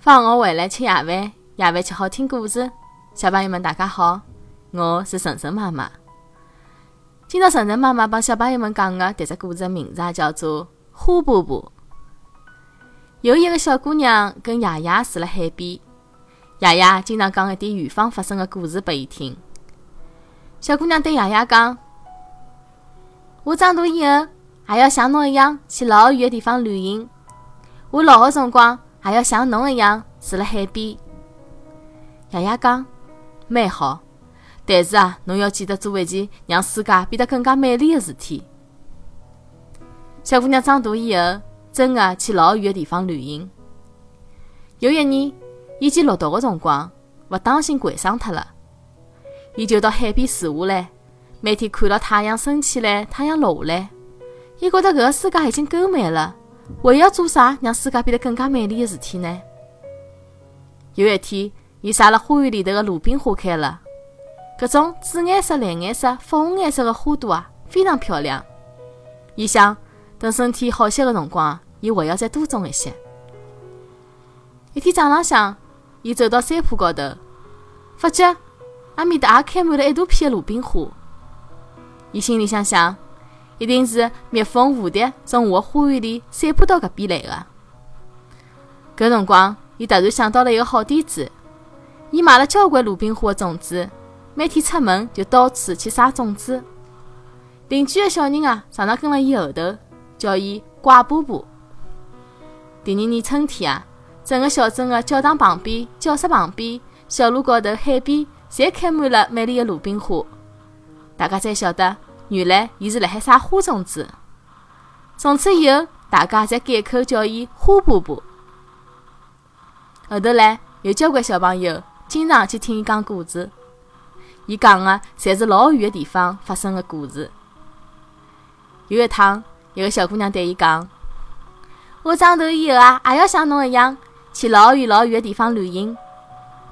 放学回来吃夜饭，夜饭吃好听故事。小朋友们，大家好，我是晨晨妈妈。今朝晨晨妈妈帮小朋友们讲的迭只故事的名字，叫做《花婆婆》。有一个小姑娘跟爷爷住辣海边，爷爷经常讲一点远方发生的故事拨伊听。小姑娘对爷爷讲：“我长大以后，也要像侬一样去老远的地方旅行。我老个辰光。”还要像侬一样住辣海边。爷爷讲，蛮好，但是啊，侬要记得做一件让世界变得更加美丽的事体。小姑娘长大以后，真的去老远的地方旅行。有一年，伊去骆驼的辰光，勿当心掼伤脱了，伊就到海边住下来，每天看牢太阳升起来，太阳落下来，伊觉得搿个世界已经够美了。还要做啥让世界变得更加美丽的事体呢？有一天，伊晒了花园里头的鲁冰花开了，搿种紫颜色、蓝颜色、粉红颜色的花朵啊，非常漂亮。伊想，等身体好些的辰光，伊还要再多种一些。一天早浪向，伊走到山坡高头，发觉阿面搭也开满了一大片的鲁冰花。伊心里想想。一定是蜜蜂、蝴蝶从我的花园里散播到搿边来的。搿辰光，伊突然想到了一个好点子，伊买了交关鲁冰花的种子，每天出门就到处去撒种子。邻居的小人啊，常常跟了伊后头，叫伊怪婆婆。第二年春天啊，整个小镇的教堂旁边、教室旁边、小路高头、海边，侪开满了美丽的鲁冰花。大家才晓得。原来，伊是辣海撒花种子。从此以后，大家侪改口叫伊花婆婆。后头来，有交关小朋友经常去听伊讲故事。伊讲的侪是老远的地方发生的故事。有一趟，一个小姑娘对伊讲：“我长大以后啊，也要像侬一样去老远老远的地方旅行。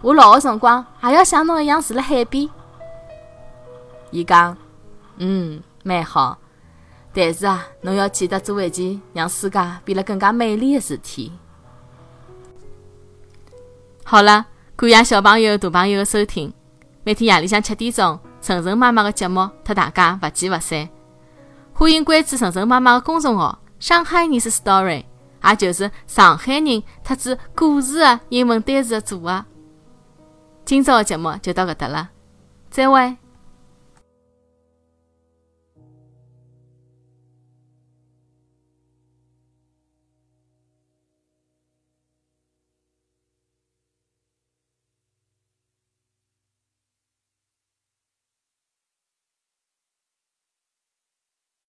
我老的辰光，也要像侬一样住辣海边。”伊讲。嗯，蛮好，但是啊，侬要记得做一件让世界变得更加美丽的事体。好了，感谢小朋友、大朋友的收听。每天夜里向七点钟，晨晨妈妈的节目，和大家不见不散。欢迎关注晨晨妈妈的公众号“上海人是 story”，也就是上海人特指故事的英文单词的组合。今朝的节目就到搿搭了，再会。